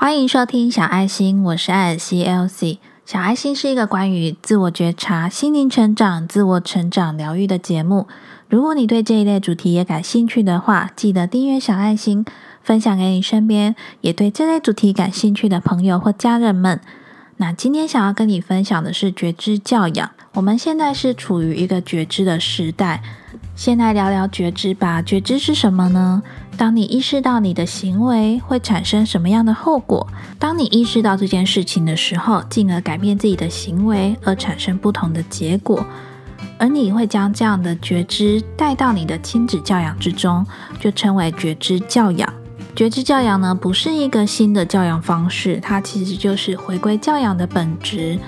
欢迎收听小爱心，我是艾尔西 （Elsie）。小爱心是一个关于自我觉察、心灵成长、自我成长、疗愈的节目。如果你对这一类主题也感兴趣的话，记得订阅小爱心，分享给你身边也对这类主题感兴趣的朋友或家人们。那今天想要跟你分享的是觉知教养。我们现在是处于一个觉知的时代。先来聊聊觉知吧。觉知是什么呢？当你意识到你的行为会产生什么样的后果，当你意识到这件事情的时候，进而改变自己的行为，而产生不同的结果，而你会将这样的觉知带到你的亲子教养之中，就称为觉知教养。觉知教养呢，不是一个新的教养方式，它其实就是回归教养的本质，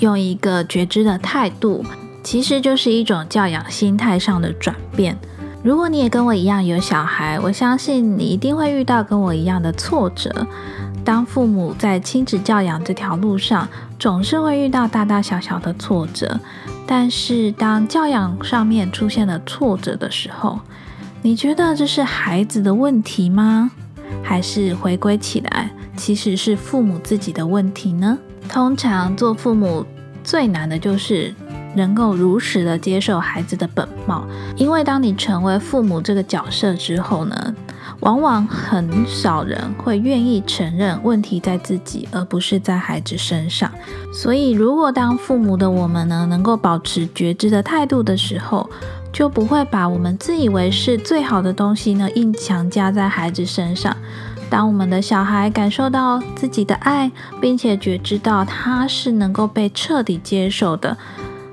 用一个觉知的态度。其实就是一种教养心态上的转变。如果你也跟我一样有小孩，我相信你一定会遇到跟我一样的挫折。当父母在亲子教养这条路上，总是会遇到大大小小的挫折。但是当教养上面出现了挫折的时候，你觉得这是孩子的问题吗？还是回归起来，其实是父母自己的问题呢？通常做父母最难的就是。能够如实的接受孩子的本貌，因为当你成为父母这个角色之后呢，往往很少人会愿意承认问题在自己，而不是在孩子身上。所以，如果当父母的我们呢，能够保持觉知的态度的时候，就不会把我们自以为是最好的东西呢，硬强加在孩子身上。当我们的小孩感受到自己的爱，并且觉知到他是能够被彻底接受的。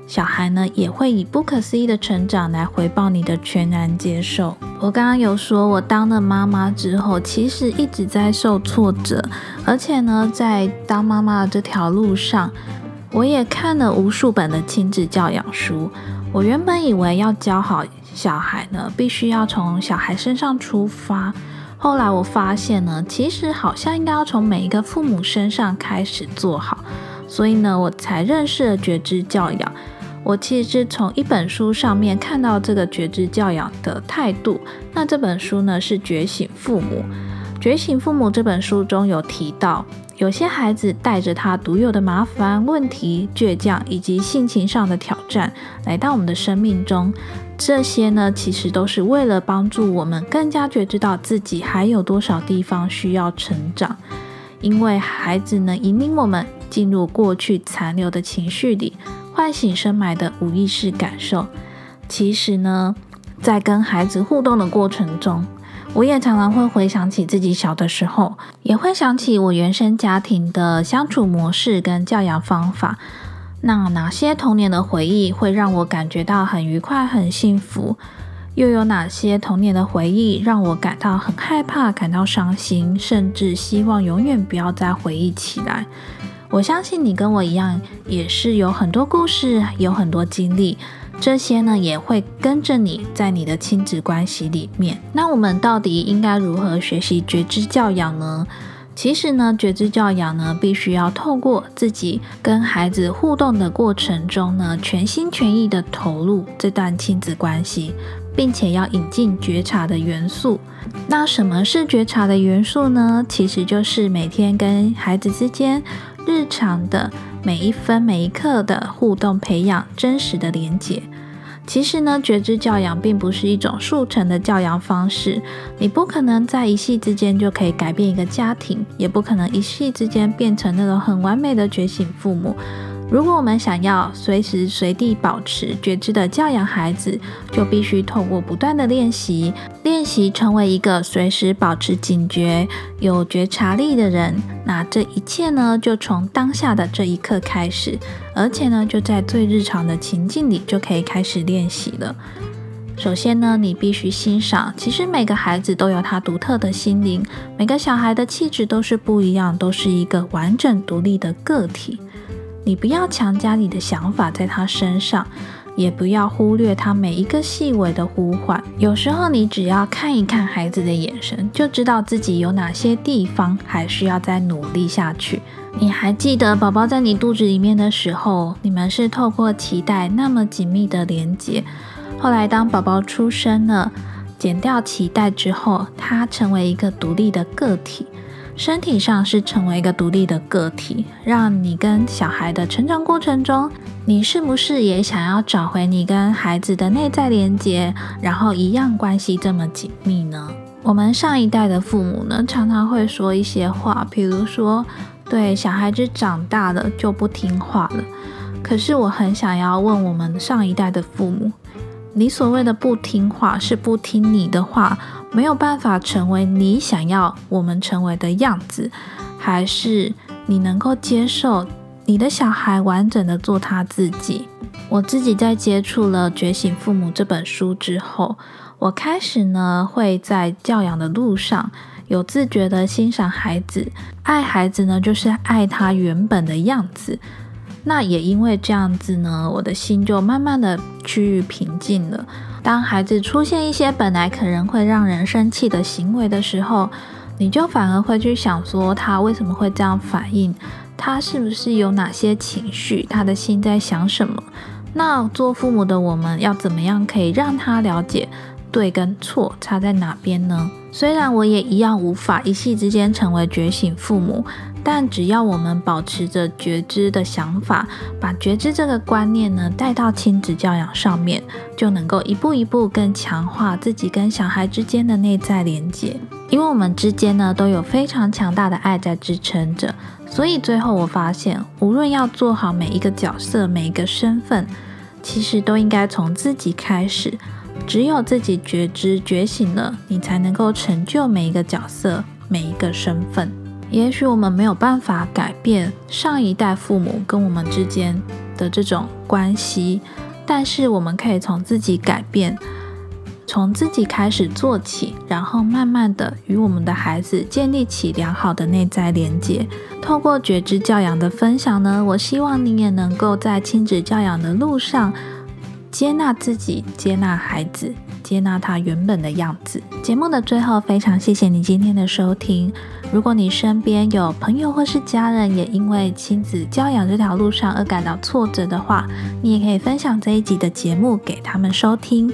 小孩呢也会以不可思议的成长来回报你的全然接受。我刚刚有说，我当了妈妈之后，其实一直在受挫折，而且呢，在当妈妈的这条路上，我也看了无数本的亲子教养书。我原本以为要教好小孩呢，必须要从小孩身上出发，后来我发现呢，其实好像应该要从每一个父母身上开始做好，所以呢，我才认识了觉知教养。我其实是从一本书上面看到这个觉知教养的态度。那这本书呢是《觉醒父母》。《觉醒父母》这本书中有提到，有些孩子带着他独有的麻烦、问题、倔强以及性情上的挑战来到我们的生命中。这些呢，其实都是为了帮助我们更加觉知到自己还有多少地方需要成长。因为孩子能引领我们进入过去残留的情绪里。唤醒深埋的无意识感受。其实呢，在跟孩子互动的过程中，我也常常会回想起自己小的时候，也会想起我原生家庭的相处模式跟教养方法。那哪些童年的回忆会让我感觉到很愉快、很幸福？又有哪些童年的回忆让我感到很害怕、感到伤心，甚至希望永远不要再回忆起来？我相信你跟我一样，也是有很多故事，有很多经历，这些呢也会跟着你在你的亲子关系里面。那我们到底应该如何学习觉知教养呢？其实呢，觉知教养呢，必须要透过自己跟孩子互动的过程中呢，全心全意的投入这段亲子关系，并且要引进觉察的元素。那什么是觉察的元素呢？其实就是每天跟孩子之间。日常的每一分每一刻的互动，培养真实的连接。其实呢，觉知教养并不是一种速成的教养方式，你不可能在一夕之间就可以改变一个家庭，也不可能一夕之间变成那种很完美的觉醒父母。如果我们想要随时随地保持觉知的教养孩子，就必须透过不断的练习，练习成为一个随时保持警觉、有觉察力的人。那这一切呢，就从当下的这一刻开始，而且呢，就在最日常的情境里就可以开始练习了。首先呢，你必须欣赏，其实每个孩子都有他独特的心灵，每个小孩的气质都是不一样，都是一个完整独立的个体。你不要强加你的想法在他身上，也不要忽略他每一个细微的呼唤。有时候，你只要看一看孩子的眼神，就知道自己有哪些地方还需要再努力下去。你还记得宝宝在你肚子里面的时候，你们是透过脐带那么紧密的连接。后来，当宝宝出生了，剪掉脐带之后，他成为一个独立的个体。身体上是成为一个独立的个体，让你跟小孩的成长过程中，你是不是也想要找回你跟孩子的内在连接，然后一样关系这么紧密呢？我们上一代的父母呢，常常会说一些话，比如说，对小孩子长大了就不听话了。可是我很想要问我们上一代的父母，你所谓的不听话，是不听你的话，没有办法成为你想要我们成为的样子，还是你能够接受你的小孩完整的做他自己？我自己在接触了《觉醒父母》这本书之后。我开始呢，会在教养的路上有自觉的欣赏孩子，爱孩子呢，就是爱他原本的样子。那也因为这样子呢，我的心就慢慢的趋于平静了。当孩子出现一些本来可能会让人生气的行为的时候，你就反而会去想说，他为什么会这样反应？他是不是有哪些情绪？他的心在想什么？那做父母的我们要怎么样可以让他了解？对跟错差在哪边呢？虽然我也一样无法一夕之间成为觉醒父母，但只要我们保持着觉知的想法，把觉知这个观念呢带到亲子教养上面，就能够一步一步更强化自己跟小孩之间的内在连接。因为我们之间呢都有非常强大的爱在支撑着，所以最后我发现，无论要做好每一个角色、每一个身份，其实都应该从自己开始。只有自己觉知觉醒了，你才能够成就每一个角色、每一个身份。也许我们没有办法改变上一代父母跟我们之间的这种关系，但是我们可以从自己改变，从自己开始做起，然后慢慢的与我们的孩子建立起良好的内在连接。透过觉知教养的分享呢，我希望你也能够在亲子教养的路上。接纳自己，接纳孩子，接纳他原本的样子。节目的最后，非常谢谢你今天的收听。如果你身边有朋友或是家人也因为亲子教养这条路上而感到挫折的话，你也可以分享这一集的节目给他们收听。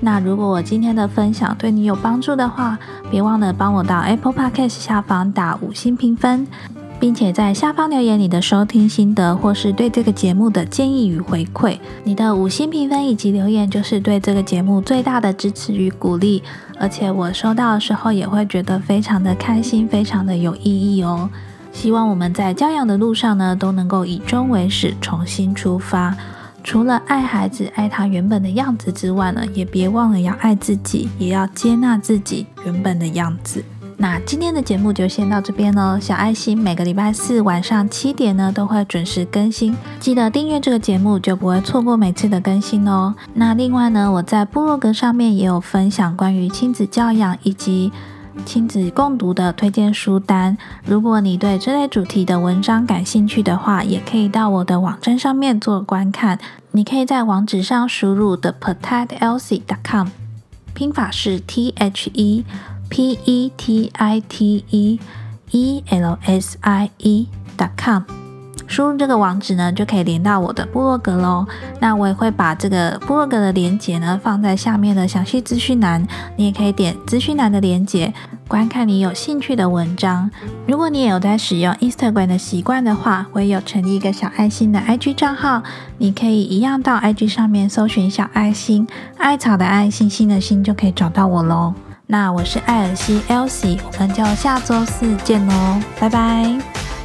那如果我今天的分享对你有帮助的话，别忘了帮我到 Apple Podcast 下方打五星评分。并且在下方留言你的收听心得，或是对这个节目的建议与回馈。你的五星评分以及留言，就是对这个节目最大的支持与鼓励。而且我收到的时候，也会觉得非常的开心，非常的有意义哦。希望我们在教养的路上呢，都能够以终为始，重新出发。除了爱孩子、爱他原本的样子之外呢，也别忘了要爱自己，也要接纳自己原本的样子。那今天的节目就先到这边喽。小爱心每个礼拜四晚上七点呢都会准时更新，记得订阅这个节目，就不会错过每次的更新哦。那另外呢，我在部落格上面也有分享关于亲子教养以及亲子共读的推荐书单。如果你对这类主题的文章感兴趣的话，也可以到我的网站上面做观看。你可以在网址上输入 the petitelsie.com，拼法是 T H E。P e t i t e e l s i e dot com，输入这个网址呢，就可以连到我的部落格喽。那我也会把这个部落格的连接呢放在下面的详细资讯栏，你也可以点资讯栏的连接，观看你有兴趣的文章。如果你也有在使用 Instagram 的习惯的话，我也有成立一个小爱心的 IG 账号，你可以一样到 IG 上面搜寻小爱心，艾草的爱心心的心就可以找到我喽。那我是艾尔西 Elsie，我们就下周四见喽，拜拜。